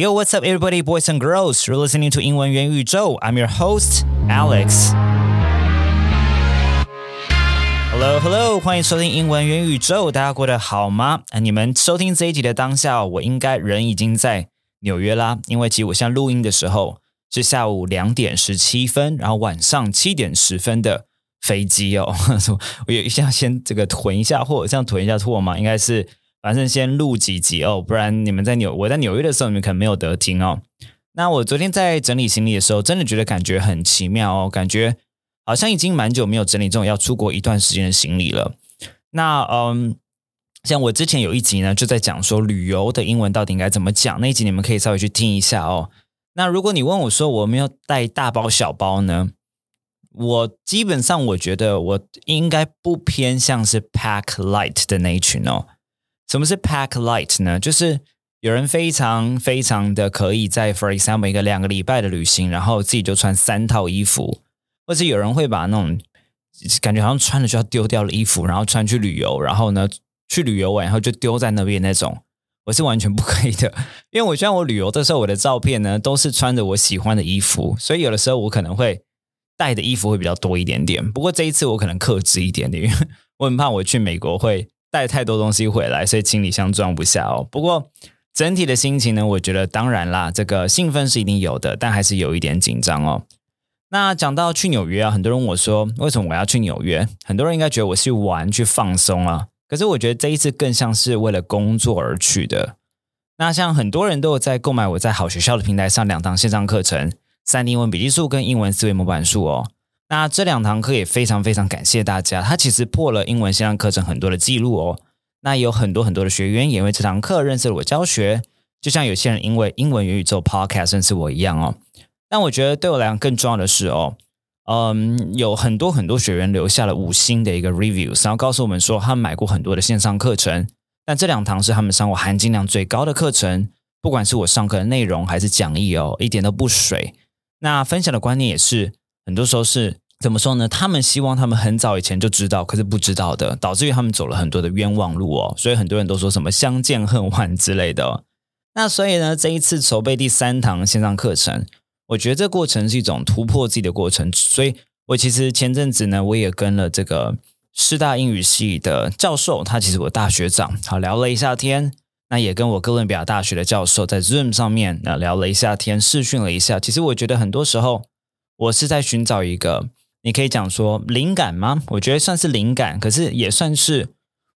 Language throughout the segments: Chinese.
Yo, what's up, everybody, boys and girls? You're listening to 英文元宇宙. I'm your host, Alex. Hello, hello，欢迎收听英文元宇宙。大家过得好吗？你们收听这一集的当下，我应该人已经在纽约啦。因为其实我现在录音的时候是下午两点十七分，然后晚上七点十分的飞机哦。我有一下先这个囤一下货，这样囤一下货吗？应该是。反正先录几集哦，不然你们在纽我在纽约的时候，你们可能没有得听哦。那我昨天在整理行李的时候，真的觉得感觉很奇妙哦，感觉好像已经蛮久没有整理这种要出国一段时间的行李了。那嗯，像我之前有一集呢，就在讲说旅游的英文到底应该怎么讲，那一集你们可以稍微去听一下哦。那如果你问我说我没有带大包小包呢，我基本上我觉得我应该不偏向是 pack light 的那一群哦。什么是 pack light 呢？就是有人非常非常的可以在，for example，一个两个礼拜的旅行，然后自己就穿三套衣服，或者有人会把那种感觉好像穿了就要丢掉的衣服，然后穿去旅游，然后呢去旅游完然后就丢在那边那种，我是完全不可以的，因为我希望我旅游的时候我的照片呢都是穿着我喜欢的衣服，所以有的时候我可能会带的衣服会比较多一点点，不过这一次我可能克制一点点，因为我很怕我去美国会。带太多东西回来，所以行李箱装不下哦。不过整体的心情呢，我觉得当然啦，这个兴奋是一定有的，但还是有一点紧张哦。那讲到去纽约啊，很多人问我说，为什么我要去纽约？很多人应该觉得我是玩去放松啊，可是我觉得这一次更像是为了工作而去的。那像很多人都有在购买我在好学校的平台上两堂线上课程，三英文笔记术跟英文思维模板术哦。那这两堂课也非常非常感谢大家，它其实破了英文线上课程很多的记录哦。那有很多很多的学员也因为这堂课认识了我教学，就像有些人因为英文元宇宙 Podcast 认识我一样哦。但我觉得对我来讲更重要的是哦，嗯，有很多很多学员留下了五星的一个 review，然后告诉我们说他们买过很多的线上课程，但这两堂是他们上过含金量最高的课程，不管是我上课的内容还是讲义哦，一点都不水。那分享的观念也是。很多时候是怎么说呢？他们希望他们很早以前就知道，可是不知道的，导致于他们走了很多的冤枉路哦。所以很多人都说什么相见恨晚之类的。那所以呢，这一次筹备第三堂线上课程，我觉得这过程是一种突破自己的过程。所以我其实前阵子呢，我也跟了这个师大英语系的教授，他其实我大学长，好聊了一下天。那也跟我哥伦比亚大学的教授在 Zoom 上面那聊了一下天，试训了一下。其实我觉得很多时候。我是在寻找一个，你可以讲说灵感吗？我觉得算是灵感，可是也算是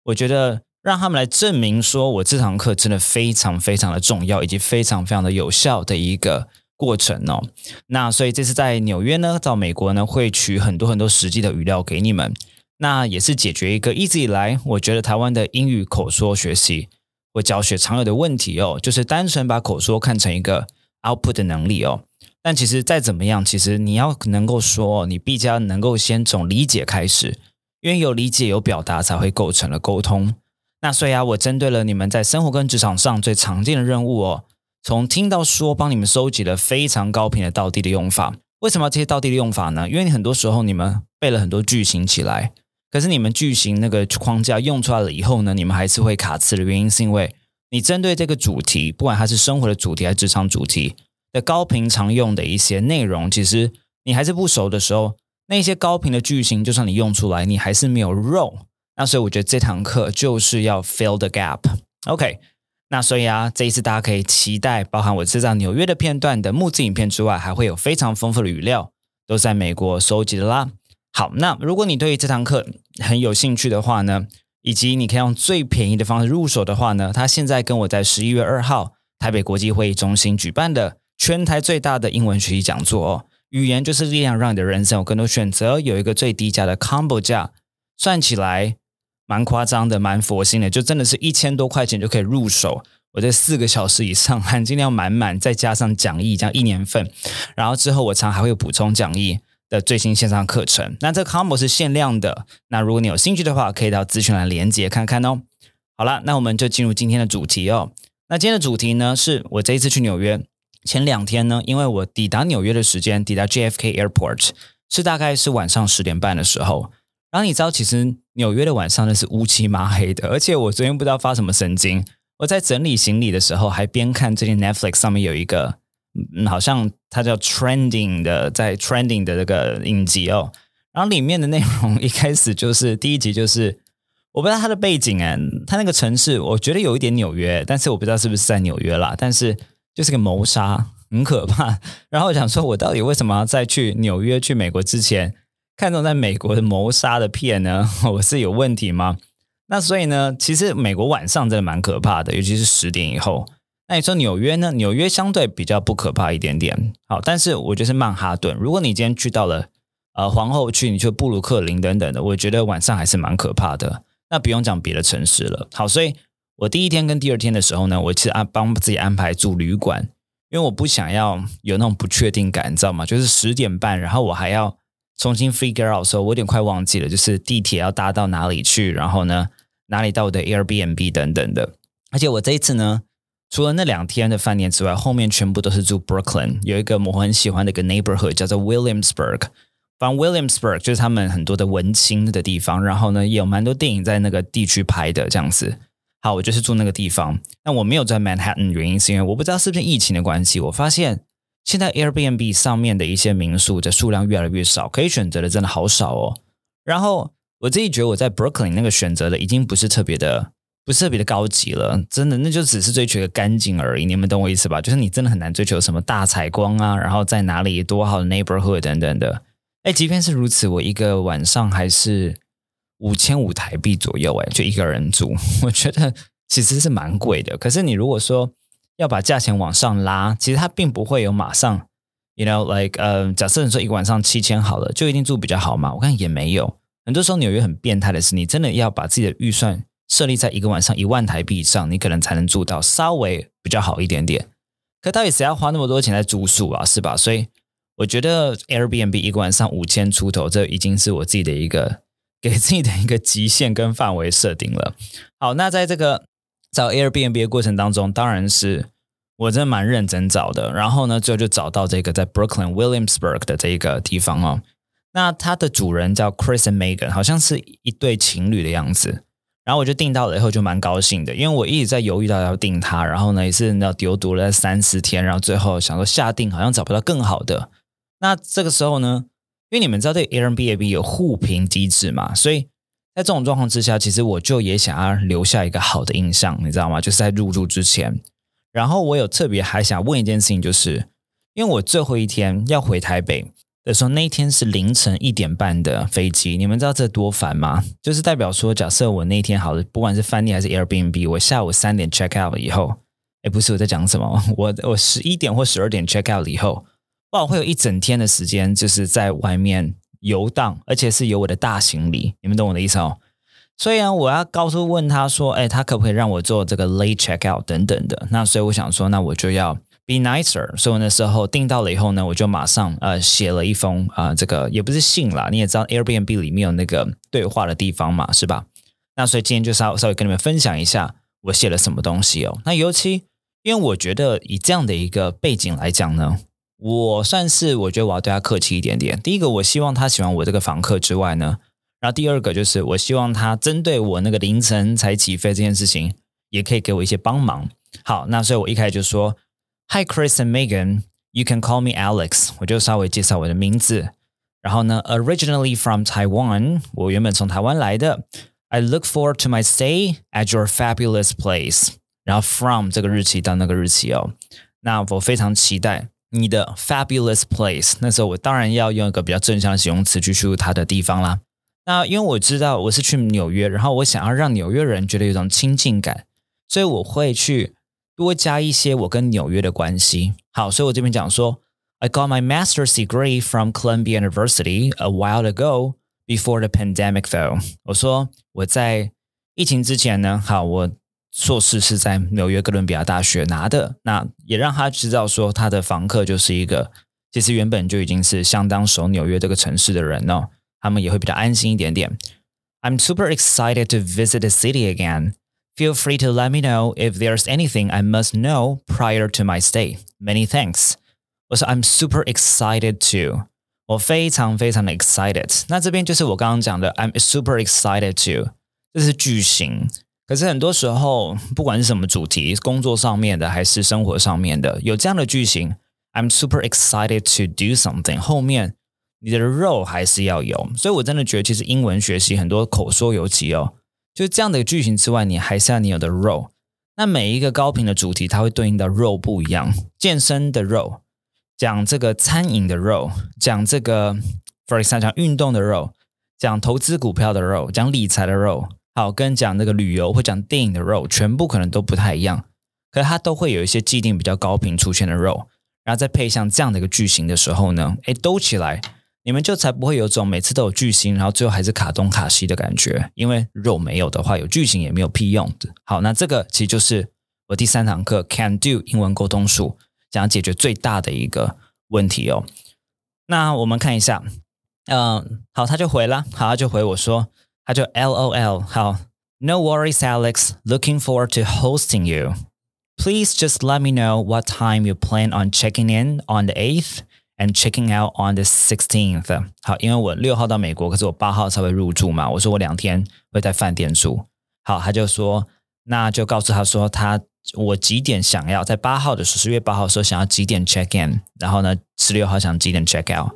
我觉得让他们来证明说我这堂课真的非常非常的重要，以及非常非常的有效的一个过程哦。那所以这次在纽约呢，到美国呢，会取很多很多实际的语料给你们，那也是解决一个一直以来我觉得台湾的英语口说学习或教学常有的问题哦，就是单纯把口说看成一个 output 的能力哦。但其实再怎么样，其实你要能够说，你必将能够先从理解开始，因为有理解有表达才会构成了沟通。那所以啊，我针对了你们在生活跟职场上最常见的任务哦，从听到说，帮你们收集了非常高频的倒地的用法。为什么这些倒地的用法呢？因为你很多时候你们背了很多句型起来，可是你们句型那个框架用出来了以后呢，你们还是会卡词的原因，是因为你针对这个主题，不管它是生活的主题还是职场主题。的高频常用的一些内容，其实你还是不熟的时候，那些高频的句型，就算你用出来，你还是没有肉。那所以我觉得这堂课就是要 fill the gap。OK，那所以啊，这一次大家可以期待，包含我制造纽约的片段的木字影片之外，还会有非常丰富的语料，都在美国收集的啦。好，那如果你对这堂课很有兴趣的话呢，以及你可以用最便宜的方式入手的话呢，他现在跟我在十一月二号台北国际会议中心举办的。全台最大的英文学习讲座哦，语言就是力量，让你的人生有更多选择。有一个最低价的 combo 价，算起来蛮夸张的，蛮佛心的，就真的是一千多块钱就可以入手。我这四个小时以上，含金量满满，再加上讲义，这样一年份。然后之后我常还会有补充讲义的最新线上课程。那这个 combo 是限量的，那如果你有兴趣的话，可以到资讯栏连接看看哦。好了，那我们就进入今天的主题哦。那今天的主题呢，是我这一次去纽约。前两天呢，因为我抵达纽约的时间，抵达 JFK Airport 是大概是晚上十点半的时候。然后你知道，其实纽约的晚上那是乌漆麻黑的，而且我昨天不知道发什么神经，我在整理行李的时候，还边看最近 Netflix 上面有一个，嗯，好像它叫 Trending 的，在 Trending 的这个影集哦。然后里面的内容一开始就是第一集就是我不知道它的背景哎，它那个城市我觉得有一点纽约，但是我不知道是不是在纽约啦。但是就是个谋杀，很可怕。然后我想说，我到底为什么要在去纽约、去美国之前看中在美国的谋杀的片呢？我是有问题吗？那所以呢，其实美国晚上真的蛮可怕的，尤其是十点以后。那你说纽约呢？纽约相对比较不可怕一点点。好，但是我觉得是曼哈顿。如果你今天去到了呃皇后区，你去布鲁克林等等的，我觉得晚上还是蛮可怕的。那不用讲别的城市了。好，所以我第一天跟第二天的时候呢，我其实安帮自己安排住旅馆，因为我不想要有那种不确定感，你知道吗？就是十点半，然后我还要重新 figure out，说我有点快忘记了，就是地铁要搭到哪里去，然后呢？哪里到我的 Airbnb 等等的，而且我这一次呢，除了那两天的饭店之外，后面全部都是住 Brooklyn，有一个我很喜欢的一个 neighborhood 叫做 Williamsburg，反正 Williamsburg 就是他们很多的文青的地方，然后呢也有蛮多电影在那个地区拍的这样子。好，我就是住那个地方。那我没有在 Manhattan，原因是因为我不知道是不是疫情的关系，我发现现在 Airbnb 上面的一些民宿的数量越来越少，可以选择的真的好少哦。然后。我自己觉得我在 Brooklyn 那个选择的已经不是特别的，不是特别的高级了，真的，那就只是追求一个干净而已。你们懂我意思吧？就是你真的很难追求什么大采光啊，然后在哪里多好的 neighborhood 等等的。哎，即便是如此，我一个晚上还是五千五台币左右，哎，就一个人住，我觉得其实是蛮贵的。可是你如果说要把价钱往上拉，其实它并不会有马上，you know like 呃，假设你说一个晚上七千好了，就一定住比较好嘛？我看也没有。很多时候纽约很变态的是，你真的要把自己的预算设立在一个晚上一万台币以上，你可能才能住到稍微比较好一点点。可到底谁要花那么多钱在住宿啊？是吧？所以我觉得 Airbnb 一个晚上五千出头，这已经是我自己的一个给自己的一个极限跟范围设定了。好，那在这个找 Airbnb 的过程当中，当然是我真的蛮认真找的。然后呢，最后就找到这个在 Brooklyn Williamsburg 的这一个地方哦。那它的主人叫 Chris and Megan，好像是一对情侣的样子。然后我就订到了以后就蛮高兴的，因为我一直在犹豫到要订它，然后呢也是要丢读了三四天，然后最后想说下定好像找不到更好的。那这个时候呢，因为你们知道这 Airbnb 有互评机制嘛，所以在这种状况之下，其实我就也想要留下一个好的印象，你知道吗？就是在入住之前，然后我有特别还想问一件事情，就是因为我最后一天要回台北。的时候，那一天是凌晨一点半的飞机，你们知道这多烦吗？就是代表说，假设我那天好了，不管是饭店还是 Airbnb，我下午三点 check out 以后，哎，不是我在讲什么，我我十一点或十二点 check out 以后，我，会有一整天的时间就是在外面游荡，而且是有我的大行李，你们懂我的意思哦。所以呢，我要告诉问他说，哎，他可不可以让我做这个 late check out 等等的？那所以我想说，那我就要。Be nicer，所以那时候订到了以后呢，我就马上呃写了一封啊，这个也不是信啦，你也知道 Airbnb 里面有那个对话的地方嘛，是吧？那所以今天就稍稍微跟你们分享一下我写了什么东西哦。那尤其因为我觉得以这样的一个背景来讲呢，我算是我觉得我要对他客气一点点。第一个，我希望他喜欢我这个房客之外呢，然后第二个就是我希望他针对我那个凌晨才起飞这件事情，也可以给我一些帮忙。好，那所以我一开始就说。Hi, Chris and Megan. You can call me Alex. 我就稍微介绍我的名字。然后呢，Originally from Taiwan，我原本从台湾来的。I look forward to my stay at your fabulous place。然后 from 这个日期到那个日期哦，那我非常期待你的 fabulous place。那时候我当然要用一个比较正向的形容词去叙述它的地方啦。那因为我知道我是去纽约，然后我想要让纽约人觉得有种亲近感，所以我会去。多加一些我跟纽约的关系。好，所以我这边讲说，I got my master's degree from Columbia University a while ago before the pandemic fell。我说我在疫情之前呢，好，我硕士是在纽约哥伦比亚大学拿的。那也让他知道说，他的房客就是一个其实原本就已经是相当熟纽约这个城市的人哦，他们也会比较安心一点点。I'm super excited to visit the city again. Feel free to let me know if there's anything I must know prior to my stay. Many thanks. 我说 I'm super excited to，我非常非常的 excited。那这边就是我刚刚讲的 I'm super excited to，这是句型。 可是很多时候，不管是什么主题，工作上面的还是生活上面的，有这样的句型，I'm super excited to do something，后面你的肉还是要有。所以我真的觉得，其实英文学习很多口说尤其哦，就是这样的句型之外，你还是要你有的肉。那每一个高频的主题，它会对应的肉不一样。健身的肉，讲这个餐饮的肉，讲这个，for example，讲运动的肉，讲投资股票的肉，讲理财的肉。好，跟讲那个旅游或讲电影的 role，全部可能都不太一样，可是它都会有一些既定比较高频出现的 role，然后再配上这样的一个句型的时候呢，哎，兜起来，你们就才不会有种每次都有句型，然后最后还是卡东卡西的感觉，因为肉没有的话，有句型也没有屁用的。好，那这个其实就是我第三堂课 Can Do 英文沟通术，想要解决最大的一个问题哦。那我们看一下，嗯，好，他就回了，好，他就回我说。他就 LOL 好，No worries, Alex. Looking forward to hosting you. Please just let me know what time you plan on checking in on the eighth and checking out on the sixteenth. 好，因为我六号到美国，可是我八号才会入住嘛。我说我两天会在饭店住。好，他就说，那就告诉他说，他我几点想要在八号的时候，十月八号的时候想要几点 check in，然后呢，十六号想几点 check out。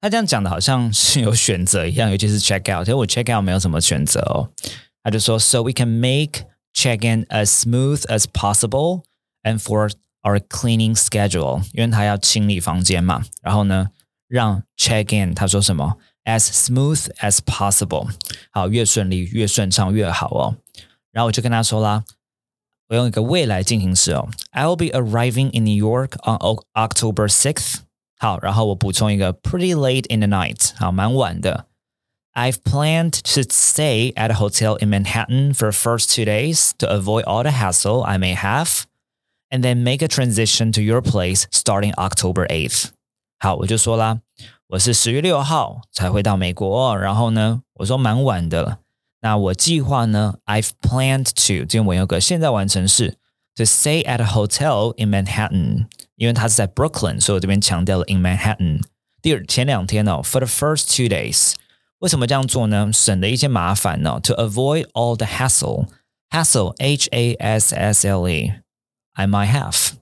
他这样讲的好像是有选择一样，尤其是 check out，其实我 check out 没有什么选择哦。他就说，So we can make check in as smooth as possible and for our cleaning schedule，因为他要清理房间嘛。然后呢，让 check in，他说什么？as smooth as possible，好，越顺利越顺畅越好哦。然后我就跟他说啦，我用一个未来进行时哦，I will be arriving in New York on October sixth。 好，然后我补充一个 pretty late in the night，好，蛮晚的。I've planned to stay at a hotel in Manhattan for the first two days to avoid all the hassle I may have, and then make a transition to your place starting October 8th. 好，我就说啦，我是十月六号才会到美国，然后呢，我说蛮晚的。那我计划呢，I've planned to，这边我有个现在完成式 ，to stay at a hotel in Manhattan。因为它是在 Brooklyn，所以我这边强调了 in Manhattan。第二前两天哦，for the first two days，为什么这样做呢？省了一些麻烦呢？To avoid all the hassle，hassle H A S S L E，I might have。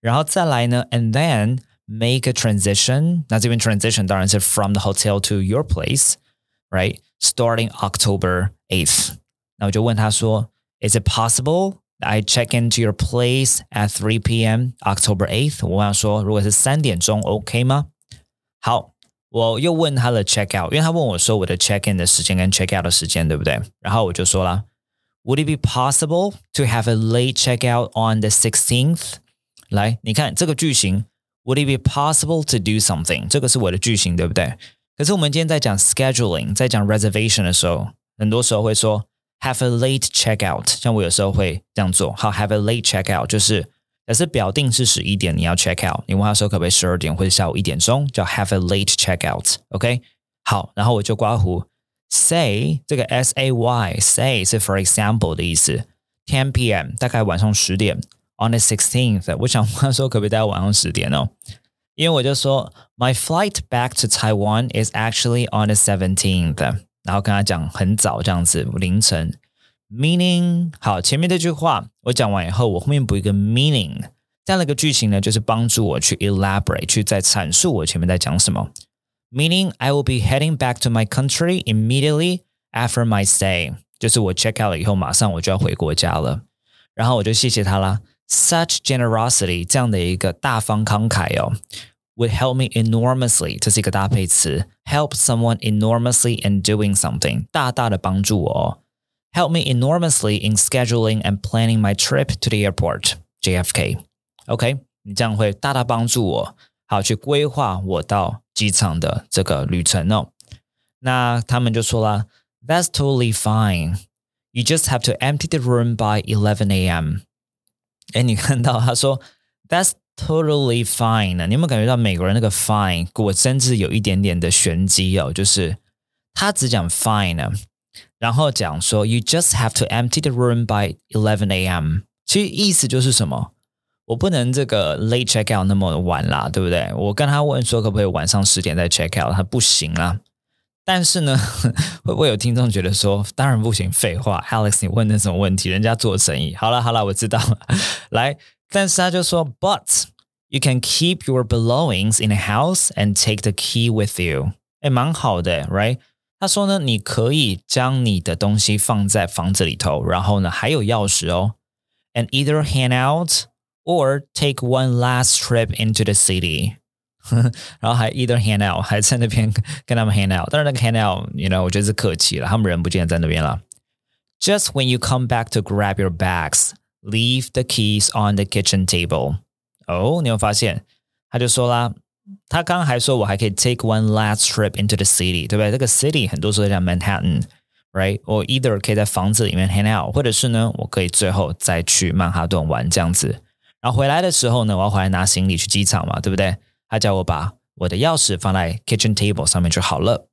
然后再来呢，and then make a transition。那这边 transition 当然是 from the hotel to your place，right？Starting October eighth。那我就问他说，Is it possible I check into your place at 3 p.m. October 8th。我问他说，如果是三点钟，OK 吗？好，我又问他的 check out，因为他问我说我的 check in 的时间跟 check out 的时间，对不对？然后我就说了，Would it be possible to have a late check out on the 16th？来，你看这个句型，Would it be possible to do something？这个是我的句型，对不对？可是我们今天在讲 scheduling，在讲 reservation 的时候，很多时候会说。 have a late checkout，像我有时候会这样做。好，have a late checkout 就是，假设表定是十一点，你要 check out，你问他说可不可以十二点或者下午一点钟，叫 have a late checkout。OK，好，然后我就刮胡 say 这个 s a y say 是 for example 的意思，ten p.m. 大概晚上十点，on the sixteenth，我想问他说可不可以大概晚上十点哦？因为我就说 my flight back to Taiwan is actually on the seventeenth。 然后跟他讲很早这样子凌晨，meaning 好，前面这句话我讲完以后，我后面补一个 meaning，这样的一个句型呢，就是帮助我去 elaborate，去再阐述我前面在讲什么。Meaning I will be heading back to my country immediately after my stay，就是我 check out 了以后，马上我就要回国家了。然后我就谢谢他啦，such generosity 这样的一个大方慷慨哦。would help me enormously，这是一个搭配词，help someone enormously in doing something，大大的帮助我哦。Help me enormously in scheduling and planning my trip to the airport, JFK. OK，你这样会大大帮助我，好去规划我到机场的这个旅程哦。那他们就说了，That's totally fine. You just have to empty the room by 11 a.m. 哎，你看到他说，That's Totally fine 呢你有没有感觉到美国人那个 fine 果真是有一点点的玄机哦，就是他只讲 fine，然后讲说 you just have to empty the room by eleven a.m. 其实意思就是什么？我不能这个 late check out 那么晚啦，对不对？我跟他问说可不可以晚上十点再 check out，他不行啦。但是呢，会不会有听众觉得说，当然不行，废话，Alex，你问那什么问题？人家做生意。好了好了，我知道了。来，但是他就说，But you can keep your belongings in a house and take the key with you。哎，蛮好的，right？他说呢，你可以将你的东西放在房子里头，然后呢，还有钥匙哦，and either hang out or take one last trip into the city。然后还 either hang out，还在那边跟他们 hang out。但是那个 hang out，you know，我觉得是客气了，他们人不见得在那边了。Just when you come back to grab your bags, leave the keys on the kitchen table。哦，你有发现？他就说啦，他刚刚还说我还可以 take one last trip into the city，对不对？这个 city 很多时候叫 Manhattan，right？我 either 可以在房子里面 hang out，或者是呢，我可以最后再去曼哈顿玩这样子。然后回来的时候呢，我要回来拿行李去机场嘛，对不对？他叫我把我的钥匙放在 kitchen table 上面就好了。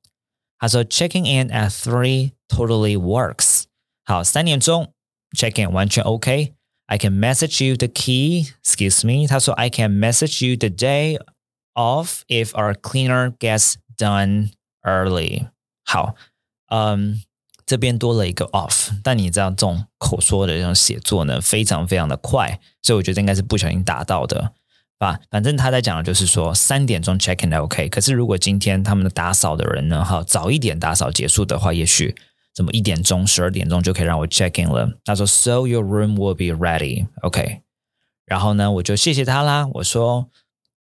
他说 checking in at three totally works。好，三点钟 check in 完全 OK。I can message you the key. Excuse me。他说 I can message you the day off if our cleaner gets done early。好，嗯，这边多了一个 off，但你知道这种口说的这种写作呢，非常非常的快，所以我觉得应该是不小心打到的。吧，反正他在讲的就是说三点钟 check in OK。可是如果今天他们的打扫的人呢，哈，早一点打扫结束的话，也许怎么一点钟、十二点钟就可以让我 check in 了。他说，So your room will be ready OK。然后呢，我就谢谢他啦。我说，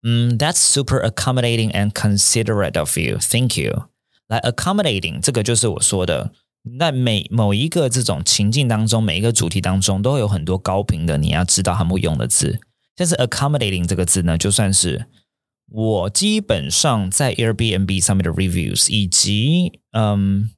嗯，That's super accommodating and considerate of you. Thank you。来，accommodating 这个就是我说的，在每某一个这种情境当中，每一个主题当中，都会有很多高频的，你要知道他们用的字。但是 accommodating 这个字呢，就算是我基本上在 Airbnb 上面的 reviews，以及嗯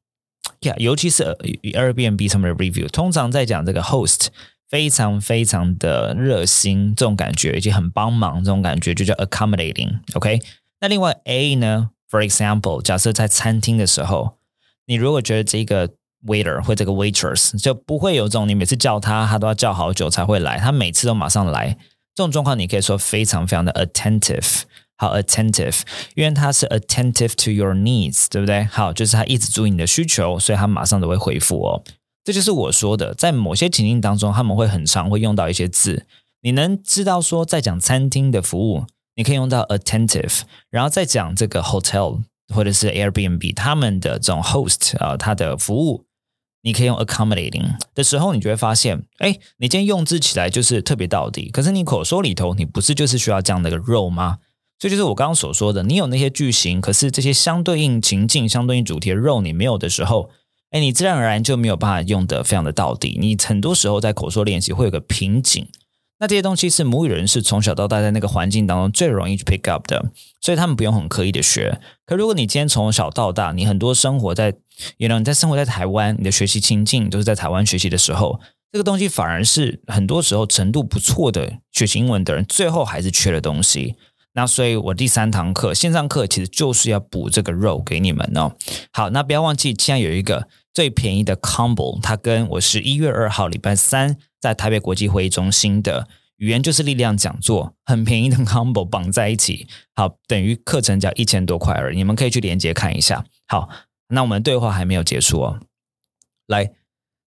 Yeah，，尤其是 Airbnb 上面的 review，通常在讲这个 host 非常非常的热心，这种感觉以及很帮忙这种感觉，就叫 accommodating。OK，那另外 A 呢，for example，假设在餐厅的时候，你如果觉得这个 waiter 或这个 waitress 就不会有这种你每次叫他，他都要叫好久才会来，他每次都马上来。这种状况你可以说非常非常的 attentive，好 attentive，因为他是 attentive to your needs，对不对？好，就是他一直注意你的需求，所以他马上都会回复哦。这就是我说的，在某些情境当中，他们会很常会用到一些字。你能知道说，在讲餐厅的服务，你可以用到 attentive，然后再讲这个 hotel 或者是 Airbnb 他们的这种 host 啊，他的服务。你可以用 accommodating 的时候，你就会发现，哎，你今天用字起来就是特别到底。可是你口说里头，你不是就是需要这样的一个 role 吗？所以就是我刚刚所说的，你有那些句型，可是这些相对应情境、相对应主题的 role 你没有的时候，哎，你自然而然就没有办法用的非常的到底。你很多时候在口说练习会有个瓶颈。那这些东西是母语人士从小到大在那个环境当中最容易去 pick up 的，所以他们不用很刻意的学。可如果你今天从小到大，你很多生活在原来你在生活在台湾，你的学习情境都是在台湾学习的时候，这个东西反而是很多时候程度不错的学习英文的人，最后还是缺的东西。那所以我第三堂课线上课其实就是要补这个肉给你们哦。好，那不要忘记，现在有一个最便宜的 combo，它跟我是一月二号礼拜三。在台北国际会议中心的语言就是力量讲座，很便宜的 combo 绑在一起，好，等于课程只要一千多块而已。你们可以去连接看一下。好，那我们对话还没有结束哦。来，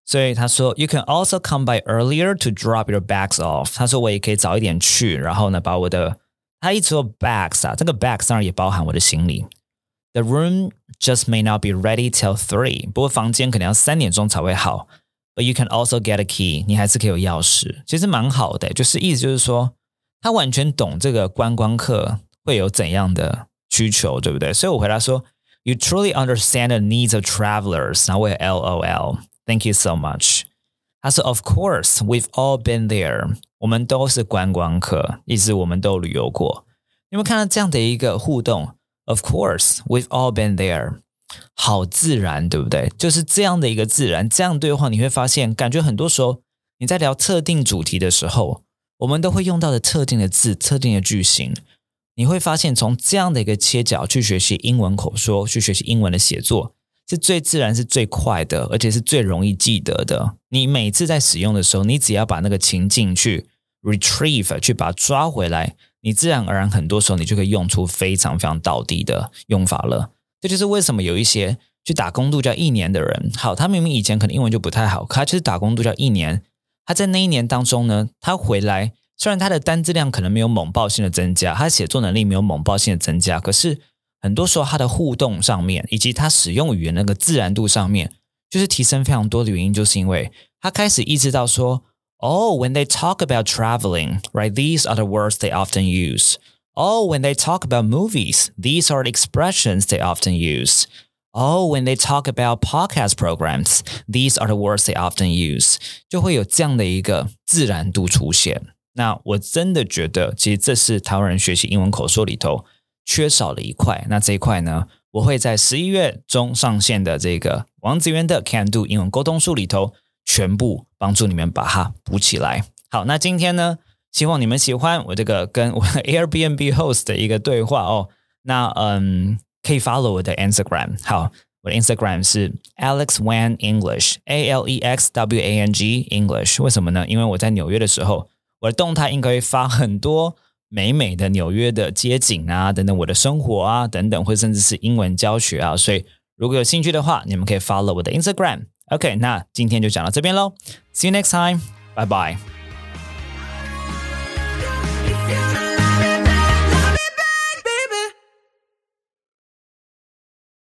所以他说，You can also come by earlier to drop your bags off。他说我也可以早一点去，然后呢，把我的他一说 bags 啊，这个 bags 当然也包含我的行李。The room just may not be ready till three。不过房间可能要三点钟才会好。But you can also get a key，你还是可以有钥匙，其实蛮好的。就是意思就是说，他完全懂这个观光客会有怎样的需求，对不对？所以我回答说，You truly understand the needs of travelers。然后我也 LOL，Thank you so much。 他说，Of course, we've all been there。我们都是观光客，意思我们都旅游过。有没有看到这样的一个互动？Of course, we've all been there。好自然，对不对？就是这样的一个自然，这样对话，你会发现，感觉很多时候你在聊特定主题的时候，我们都会用到的特定的字、特定的句型。你会发现，从这样的一个切角去学习英文口说，去学习英文的写作，是最自然、是最快的，而且是最容易记得的。你每次在使用的时候，你只要把那个情境去 retrieve，去把它抓回来，你自然而然很多时候你就可以用出非常非常到底的用法了。这就是为什么有一些去打工度假一年的人，好，他明明以前可能英文就不太好，可他就是打工度假一年。他在那一年当中呢，他回来，虽然他的单字量可能没有猛爆性的增加，他写作能力没有猛爆性的增加，可是很多时候他的互动上面，以及他使用语言那个自然度上面，就是提升非常多的原因，就是因为他开始意识到说，哦，when they talk about traveling，right，these are the words they often use。Oh, when they talk about movies, these are the expressions they often use. Oh, when they talk about podcast programs, these are the words they often use. 就会有这样的一个自然度出现。那我真的觉得，其实这是台湾人学习英文口说里头缺少的一块。那这一块呢，我会在十一月中上线的这个 王子源的 Can Do 英文沟通术里头，全部帮助你们把它补起来。好，那今天呢？希望你们喜欢我这个跟我 Airbnb host 的一个对话哦。那嗯，可以 follow 我的 Instagram。好，我的 Instagram 是 Alex Wang English，A L E X W A N G English。为什么呢？因为我在纽约的时候，我的动态应该会发很多美美的纽约的街景啊，等等，我的生活啊，等等，或甚至是英文教学啊。所以如果有兴趣的话，你们可以 follow 我的 Instagram。OK，那今天就讲到这边喽。See you next time. Bye bye.